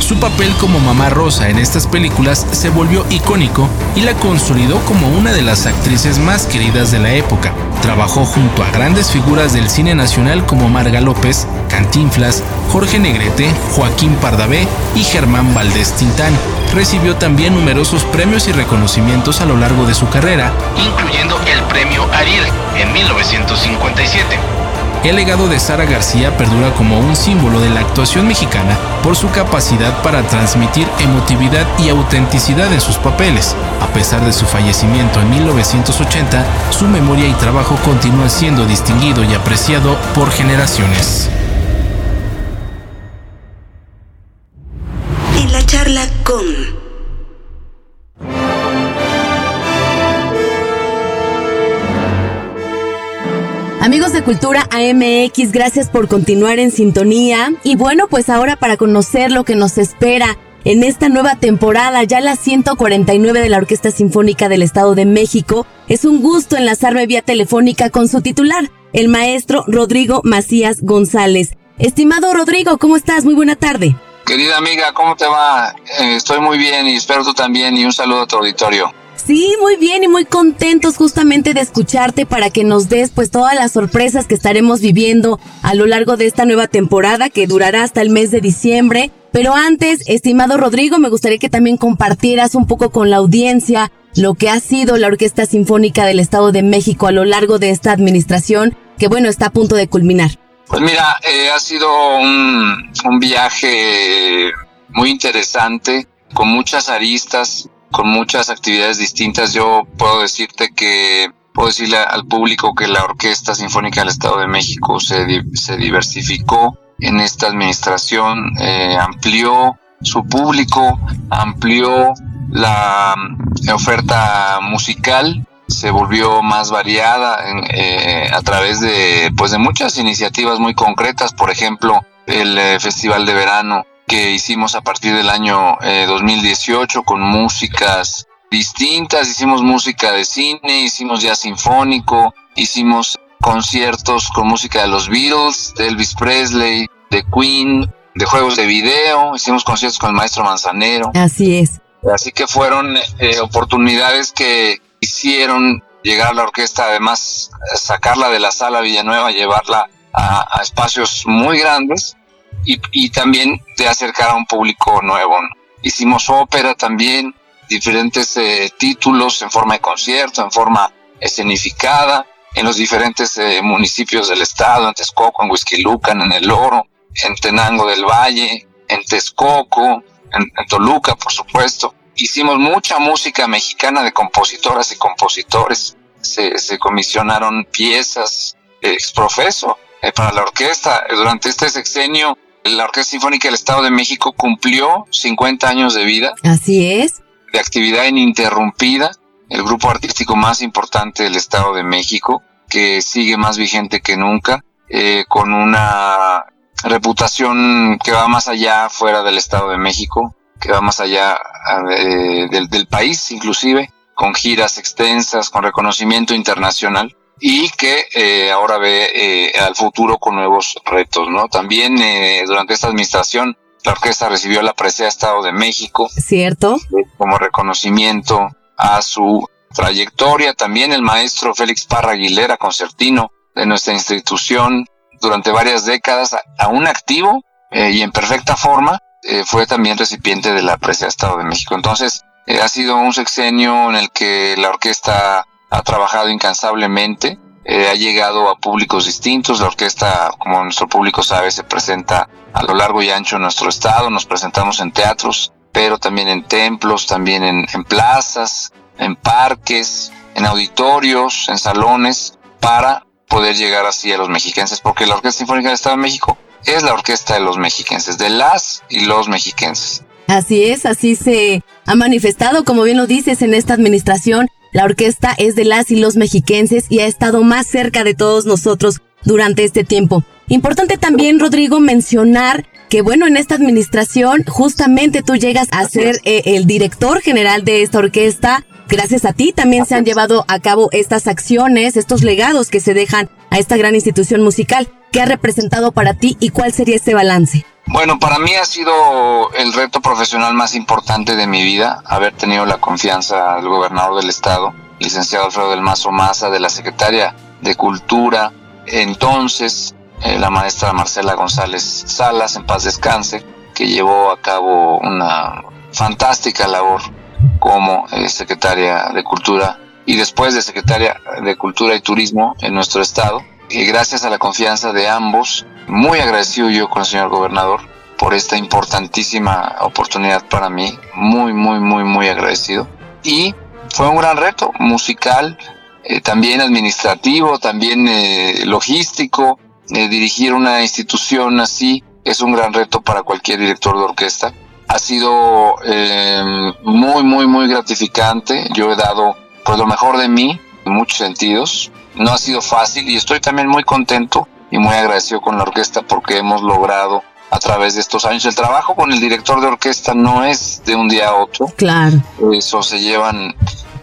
Su papel como mamá Rosa en estas películas se volvió icónico y la consolidó como una de las actrices más queridas de la época. Trabajó junto a grandes figuras del cine nacional como Marga López, Cantinflas, Jorge Negrete, Joaquín Pardavé y Germán Valdés Tintán. Recibió también numerosos premios y reconocimientos a lo largo de su carrera, incluyendo el premio Ariel en 1957. El legado de Sara García perdura como un símbolo de la actuación mexicana por su capacidad para transmitir emotividad y autenticidad en sus papeles. A pesar de su fallecimiento en 1980, su memoria y trabajo continúan siendo distinguido y apreciado por generaciones. En la charla con... Amigos de Cultura AMX, gracias por continuar en sintonía. Y bueno, pues ahora para conocer lo que nos espera en esta nueva temporada, ya la 149 de la Orquesta Sinfónica del Estado de México, es un gusto enlazarme vía telefónica con su titular, el maestro Rodrigo Macías González. Estimado Rodrigo, ¿cómo estás? Muy buena tarde. Querida amiga, ¿cómo te va? Eh, estoy muy bien y espero tú también y un saludo a tu auditorio. Sí, muy bien y muy contentos justamente de escucharte para que nos des pues todas las sorpresas que estaremos viviendo a lo largo de esta nueva temporada que durará hasta el mes de diciembre. Pero antes, estimado Rodrigo, me gustaría que también compartieras un poco con la audiencia lo que ha sido la Orquesta Sinfónica del Estado de México a lo largo de esta administración, que bueno, está a punto de culminar. Pues mira, eh, ha sido un, un viaje muy interesante, con muchas aristas, con muchas actividades distintas. Yo puedo decirte que puedo decirle al público que la Orquesta Sinfónica del Estado de México se, se diversificó en esta administración, eh, amplió su público, amplió la mm, oferta musical, se volvió más variada eh, a través de pues de muchas iniciativas muy concretas, por ejemplo el eh, Festival de Verano que hicimos a partir del año 2018 eh, con músicas distintas, hicimos música de cine, hicimos jazz sinfónico, hicimos conciertos con música de los Beatles, de Elvis Presley, de Queen, de juegos de video, hicimos conciertos con el maestro Manzanero. Así es. Así que fueron eh, oportunidades que hicieron llegar a la orquesta, además sacarla de la sala Villanueva, llevarla a, espacios muy grandes y, también de acercar a un público nuevo. Hicimos ópera también, diferentes eh, títulos en forma de concierto, en forma escenificada, en los diferentes eh, municipios del estado, en Texcoco, en Huizquilucan, en El Oro, en Tenango del Valle, en Texcoco, en, Toluca, por supuesto. Hicimos mucha música mexicana de compositoras y compositores. Se, comisionaron piezas exprofeso eh, para la orquesta. Durante este sexenio, la Orquesta Sinfónica del Estado de México cumplió 50 años de vida. Así es. De actividad ininterrumpida. El grupo artístico más importante del Estado de México, que sigue más vigente que nunca, eh, con una reputación que va más allá fuera del Estado de México, que va más allá eh, del, país inclusive, con giras extensas, con reconocimiento internacional y que eh, ahora ve eh, al futuro con nuevos retos, ¿no? También durante esta administración la orquesta recibió la presea Estado de México. Cierto. Como reconocimiento a su trayectoria. También el maestro Félix Parra Aguilera, concertino de nuestra institución, durante varias décadas, aún activo eh, y en perfecta forma, eh, fue también recipiente de la Presea Estado de México. Entonces, eh, ha sido un sexenio en el que la orquesta ha trabajado incansablemente, ha llegado a públicos distintos. La orquesta, como nuestro público sabe, se presenta a lo largo y ancho de nuestro estado. Nos presentamos en teatros, pero también en templos, también en, en plazas, en parques, en auditorios, en salones, para poder llegar así a los mexiquenses, porque la Orquesta Sinfónica del Estado de México es la orquesta de los mexiquenses, de las y los mexiquenses. Así es, así se ha manifestado, como bien lo dices, en esta administración. La orquesta es de las y los mexiquenses y ha estado más cerca de todos nosotros durante este tiempo. Importante también, Rodrigo, mencionar que bueno, en esta administración justamente tú llegas a ser eh, el director general de esta orquesta Gracias a ti también se han llevado a cabo estas acciones, estos legados que se dejan a esta gran institución musical. ¿Qué ha representado para ti y cuál sería este balance? Bueno, para mí ha sido el reto profesional más importante de mi vida, haber tenido la confianza del gobernador del estado, licenciado Alfredo del Mazo Maza, de la secretaria de Cultura, entonces eh, la maestra Marcela González Salas, en paz descanse, que llevó a cabo una fantástica labor como eh, secretaria de Cultura y después de secretaria de Cultura y Turismo en nuestro estado. Y gracias a la confianza de ambos, muy agradecido yo con el señor gobernador por esta importantísima oportunidad para mí, muy, muy, muy, muy agradecido. Y fue un gran reto musical, eh, también administrativo, también eh, logístico. dirigir una institución así es un gran reto para cualquier director de orquesta ha sido eh, muy, muy, muy gratificante. Yo he dado pues lo mejor de mí en muchos sentidos. No ha sido fácil y estoy también muy contento y muy agradecido con la orquesta porque hemos logrado a través de estos años. El trabajo con el director de orquesta no es de un día a otro. Claro. Eso se llevan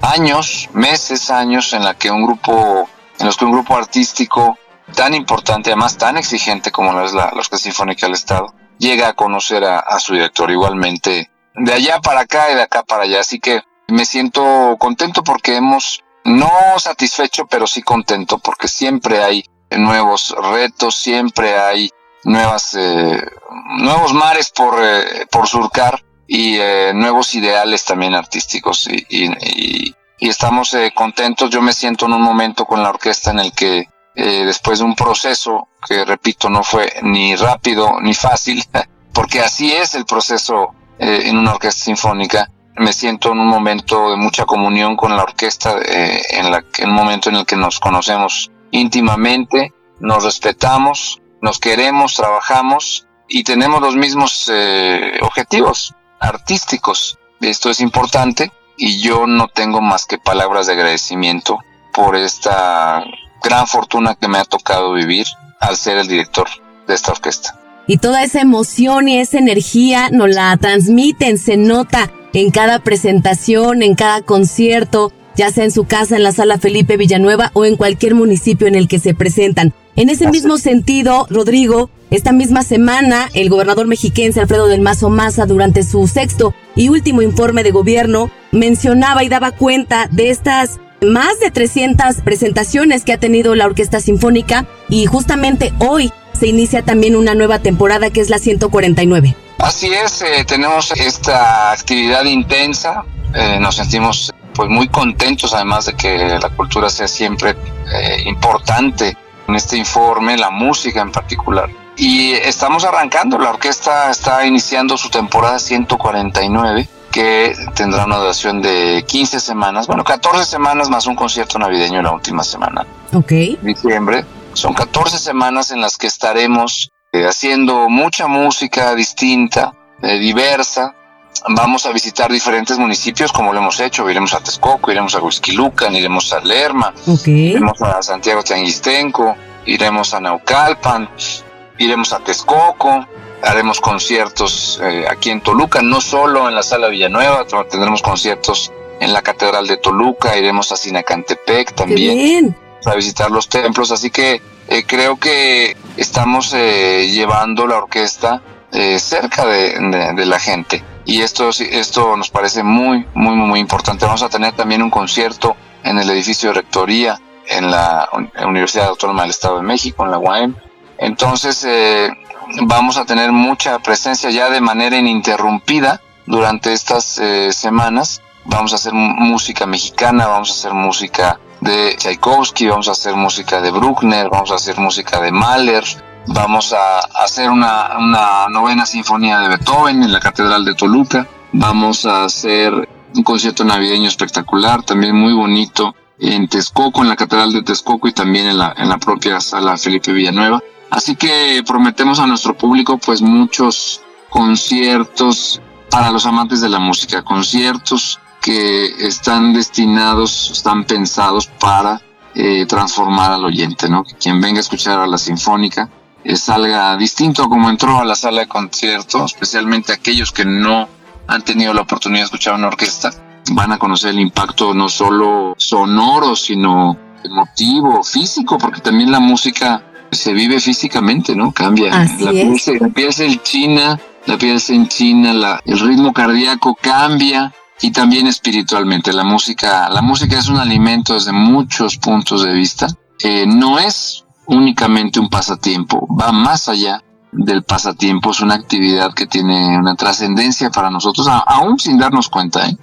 años, meses, años en la que un grupo, en los que un grupo artístico tan importante, además tan exigente como lo es la, la Orquesta Sinfónica del Estado, llega a conocer a, su director igualmente de allá para acá y de acá para allá. Así que me siento contento porque hemos, no satisfecho, pero sí contento porque siempre hay nuevos retos, siempre hay nuevas, eh, nuevos mares por, eh, por surcar y eh, nuevos ideales también artísticos y, y, y estamos contentos. Yo me siento en un momento con la orquesta en el que eh, después de un proceso que, repito, no fue ni rápido ni fácil, porque así es el proceso eh, en una orquesta sinfónica. Me siento en un momento de mucha comunión con la orquesta, eh, en, la, en un momento en el que nos conocemos íntimamente, nos respetamos, nos queremos, trabajamos y tenemos los mismos objetivos artísticos. Esto es importante y yo no tengo más que palabras de agradecimiento por esta gran fortuna que me ha tocado vivir al ser el director de esta orquesta. Y toda esa emoción y esa energía nos la transmiten, se nota en cada presentación, en cada concierto, ya sea en su casa, en la sala Felipe Villanueva o en cualquier municipio en el que se presentan. En ese mismo sentido, Rodrigo, esta misma semana, el gobernador mexiquense Alfredo del Mazo Maza, durante su sexto y último informe de gobierno, mencionaba y daba cuenta de estas más de 300 presentaciones que ha tenido la Orquesta Sinfónica y justamente hoy se inicia también una nueva temporada que es la 149. Así es, eh, tenemos esta actividad intensa, eh, nos sentimos pues muy contentos además de que la cultura sea siempre eh, importante en este informe, la música en particular. Y estamos arrancando, la orquesta está iniciando su temporada 149 que tendrá una duración de 15 semanas, bueno, 14 semanas más un concierto navideño en la última semana. Ok. Diciembre. Son 14 semanas en las que estaremos eh, haciendo mucha música distinta, eh, diversa. Vamos a visitar diferentes municipios como lo hemos hecho. Iremos a Texcoco, iremos a Huizquilucan, iremos a Lerma, iremos a Santiago Tianguistenco, iremos a Naucalpan, iremos a Texcoco, haremos conciertos eh, aquí en Toluca, no solo en la Sala Villanueva, tendremos conciertos en la Catedral de Toluca, iremos a Sinacantepec también a visitar los templos, así que eh, creo que estamos eh, llevando la orquesta cerca de, la gente y esto, esto nos parece muy, muy, muy importante. Vamos a tener también un concierto en el edificio de rectoría en la Universidad Autónoma del Estado de México, en la UAM. Entonces, vamos a tener mucha presencia ya de manera ininterrumpida durante estas eh, semanas. Vamos a hacer música mexicana, vamos a hacer música de Tchaikovsky, vamos a hacer música de Bruckner, vamos a hacer música de Mahler, vamos a hacer una, una novena sinfonía de Beethoven en la Catedral de Toluca, vamos a hacer un concierto navideño espectacular, también muy bonito en Texcoco, en la Catedral de Texcoco y también en la, en la propia sala Felipe Villanueva. Así que prometemos a nuestro público pues muchos conciertos para los amantes de la música, conciertos que están destinados, están pensados para eh, transformar al oyente, ¿no? Que quien venga a escuchar a la sinfónica eh, salga distinto como entró a la sala de concierto, especialmente aquellos que no han tenido la oportunidad de escuchar una orquesta, van a conocer el impacto no solo sonoro, sino emotivo, físico, porque también la música se vive físicamente, ¿no? Cambia. la, piel se, la piel se enchina, la piel se enchina, la, el ritmo cardíaco cambia y también espiritualmente. La música, la música es un alimento desde muchos puntos de vista. Eh, no es únicamente un pasatiempo, va más allá del pasatiempo, es una actividad que tiene una trascendencia para nosotros, aún sin darnos cuenta. ¿eh?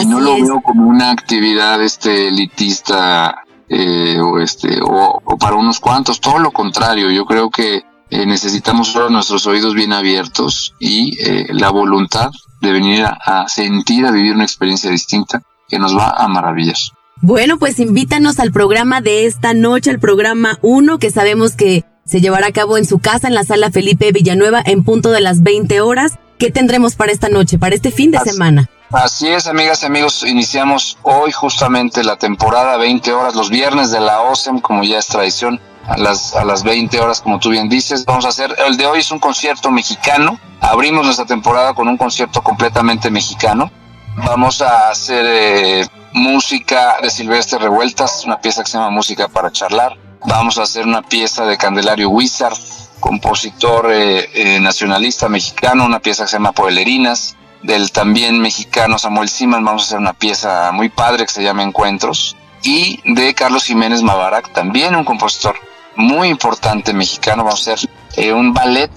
y no lo veo como una actividad este elitista eh, o este o, para unos cuantos todo lo contrario yo creo que eh, necesitamos solo nuestros oídos bien abiertos y eh, la voluntad de venir a, sentir a vivir una experiencia distinta que nos va a maravillar bueno pues invítanos al programa de esta noche al programa 1 que sabemos que se llevará a cabo en su casa en la sala Felipe Villanueva en punto de las 20 horas ¿Qué tendremos para esta noche, para este fin de semana? Así es, amigas y amigos, iniciamos hoy justamente la temporada 20 horas, los viernes de la OSEM, como ya es tradición, a las, a las 20 horas, como tú bien dices. Vamos a hacer, el de hoy es un concierto mexicano, abrimos nuestra temporada con un concierto completamente mexicano. Vamos a hacer eh, música de Silvestre Revueltas, una pieza que se llama Música para charlar. Vamos a hacer una pieza de Candelario Wizard, compositor eh, eh, nacionalista mexicano, una pieza que se llama Poelerinas del también mexicano Samuel Siman, vamos a hacer una pieza muy padre que se llama Encuentros, y de Carlos Jiménez Mabarak, también un compositor muy importante mexicano, vamos a hacer eh, un ballet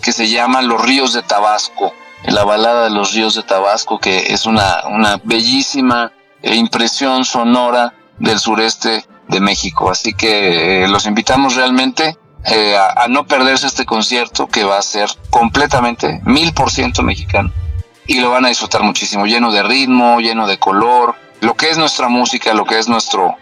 que se llama Los Ríos de Tabasco, la balada de los ríos de Tabasco, que es una, una bellísima eh, impresión sonora del sureste de México. Así que eh, los invitamos realmente a, a, no perderse este concierto que va a ser completamente mil por ciento mexicano y lo van a disfrutar muchísimo, lleno de ritmo, lleno de color, lo que es nuestra música, lo que es nuestro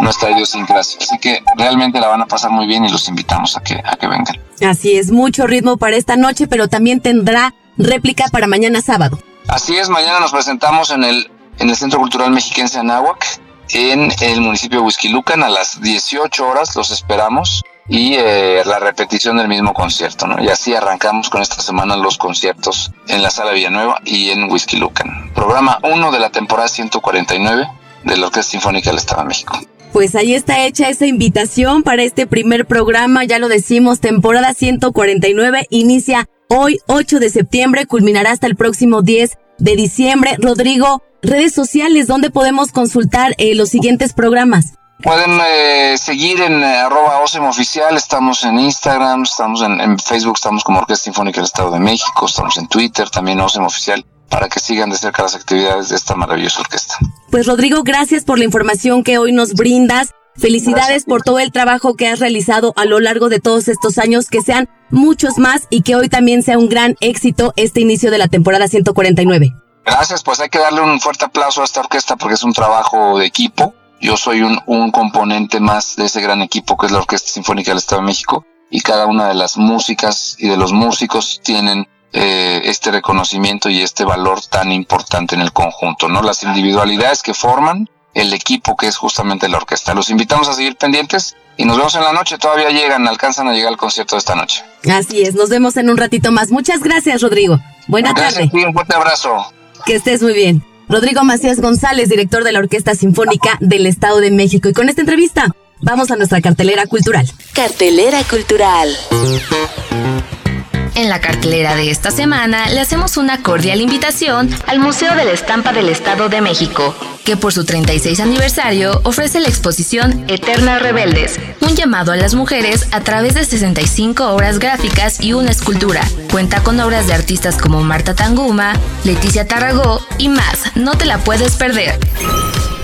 nuestra idiosincrasia. Así que realmente la van a pasar muy bien y los invitamos a que, a que vengan. Así es, mucho ritmo para esta noche, pero también tendrá réplica para mañana sábado. Así es, mañana nos presentamos en el, en el Centro Cultural Mexiquense Anáhuac, en el municipio de Huizquilucan, a las 18 horas los esperamos y eh, la repetición del mismo concierto, ¿no? Y así arrancamos con esta semana los conciertos en la Sala Villanueva y en Whisky Lucan. programa 1 de la temporada 149 de la Orquesta Sinfónica del Estado de México. Pues ahí está hecha esa invitación para este primer programa, ya lo decimos, temporada 149, inicia hoy 8 de septiembre, culminará hasta el próximo 10 de diciembre. Rodrigo, redes sociales, ¿dónde podemos consultar eh, los siguientes programas? Pueden eh, seguir en eh, arroba OSEM Oficial, estamos en Instagram, estamos en, Facebook, estamos como Orquesta Sinfónica del Estado de México, estamos en Twitter, también OSEM Oficial, para que sigan de cerca las actividades de esta maravillosa orquesta. Pues Rodrigo, gracias por la información que hoy nos brindas. Felicidades por todo el trabajo que has realizado a lo largo de todos estos años, que sean muchos más y que hoy también sea un gran éxito este inicio de la temporada 149. Gracias, pues hay que darle un fuerte aplauso a esta orquesta porque es un trabajo de equipo yo soy un, un componente más de ese gran equipo que es la Orquesta Sinfónica del Estado de México y cada una de las músicas y de los músicos tienen eh, este reconocimiento y este valor tan importante en el conjunto, ¿no? Las individualidades que forman el equipo que es justamente la orquesta. Los invitamos a seguir pendientes y nos vemos en la noche. Todavía llegan, alcanzan a llegar al concierto de esta noche. Así es, nos vemos en un ratito más. Muchas gracias, Rodrigo. Buena tarde. un fuerte abrazo. Que estés muy bien. Rodrigo Macías González, director de la Orquesta Sinfónica del Estado de México. Y con esta entrevista, vamos a nuestra cartelera cultural. Cartelera cultural. En la cartelera de esta semana le hacemos una cordial invitación al Museo de la Estampa del Estado de México, que por su 36 aniversario ofrece la exposición Eternas Rebeldes, un llamado a las mujeres a través de 65 obras gráficas y una escultura. Cuenta con obras de artistas como Marta Tanguma, Leticia Tarragó y más. No te la puedes perder.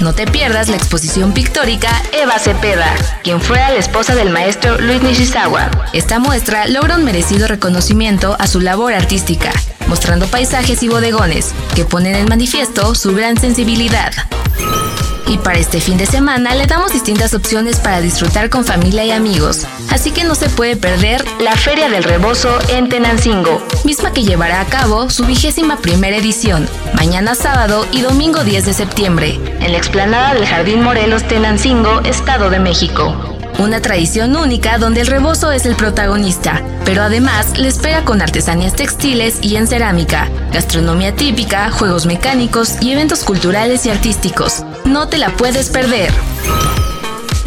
No te pierdas la exposición pictórica Eva Cepeda, quien fue la esposa del maestro Luis Nishizawa. Esta muestra logra un merecido reconocimiento a su labor artística, mostrando paisajes y bodegones que ponen en manifiesto su gran sensibilidad. Y para este fin de semana le damos distintas opciones para disfrutar con familia y amigos, así que no se puede perder la Feria del Rebozo en Tenancingo, misma que llevará a cabo su vigésima primera edición, mañana sábado y domingo 10 de septiembre, en la explanada del Jardín Morelos Tenancingo, Estado de México. Una tradición única donde el rebozo es el protagonista, pero además le espera con artesanías textiles y en cerámica, gastronomía típica, juegos mecánicos y eventos culturales y artísticos. No te la puedes perder.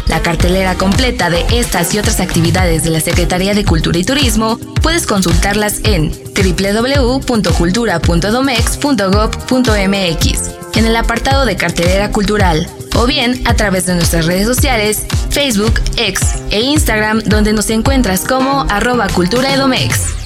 La cartelera completa de estas y otras actividades de la Secretaría de Cultura y Turismo puedes consultarlas en www.cultura.domex.gov.mx en el apartado de cartelera cultural o bien a través de nuestras redes sociales, Facebook, X e Instagram, donde nos encuentras como arroba culturaedomex.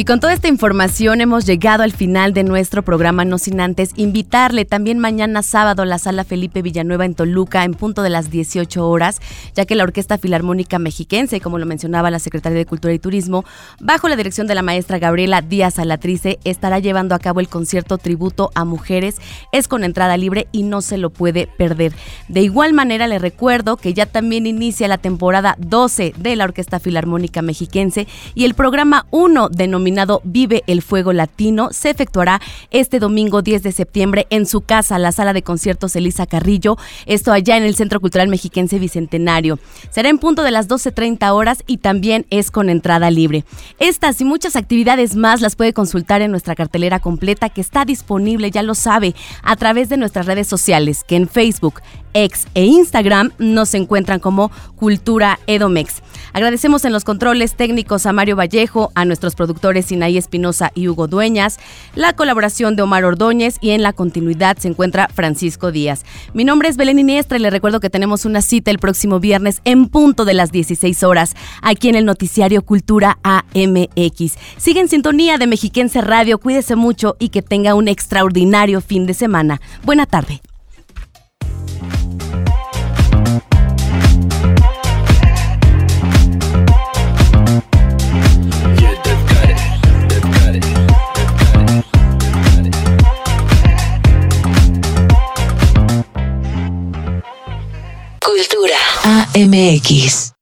Y con toda esta información hemos llegado al final de nuestro programa, no sin antes invitarle también mañana sábado a la sala Felipe Villanueva en Toluca en punto de las 18 horas, ya que la Orquesta Filarmónica Mexiquense, como lo mencionaba la Secretaría de Cultura y Turismo, bajo la dirección de la maestra Gabriela Díaz Alatrice, estará llevando a cabo el concierto tributo a mujeres. Es con entrada libre y no se lo puede perder. De igual manera le recuerdo que ya también inicia la temporada 12 de la Orquesta Filarmónica Mexiquense y el programa 1 denominado Vive el Fuego Latino se efectuará este domingo 10 de septiembre en su casa, la sala de conciertos Elisa Carrillo, esto allá en el Centro Cultural Mexiquense Bicentenario. Será en punto de las 12.30 horas y también es con entrada libre. Estas y muchas actividades más las puede consultar en nuestra cartelera completa que está disponible, ya lo sabe, a través de nuestras redes sociales, que en Facebook, X e Instagram nos encuentran como Cultura Edomex. Agradecemos en los controles técnicos a Mario Vallejo, a nuestros productores Sinaí Espinosa y Hugo Dueñas, la colaboración de Omar Ordóñez y en la continuidad se encuentra Francisco Díaz. Mi nombre es Belén Iniestra y le recuerdo que tenemos una cita el próximo viernes en punto de las 16 horas aquí en el noticiario Cultura AMX. Sigue en sintonía de Mexiquense Radio, cuídese mucho y que tenga un extraordinario fin de semana. Buena tarde. Cultura AMX.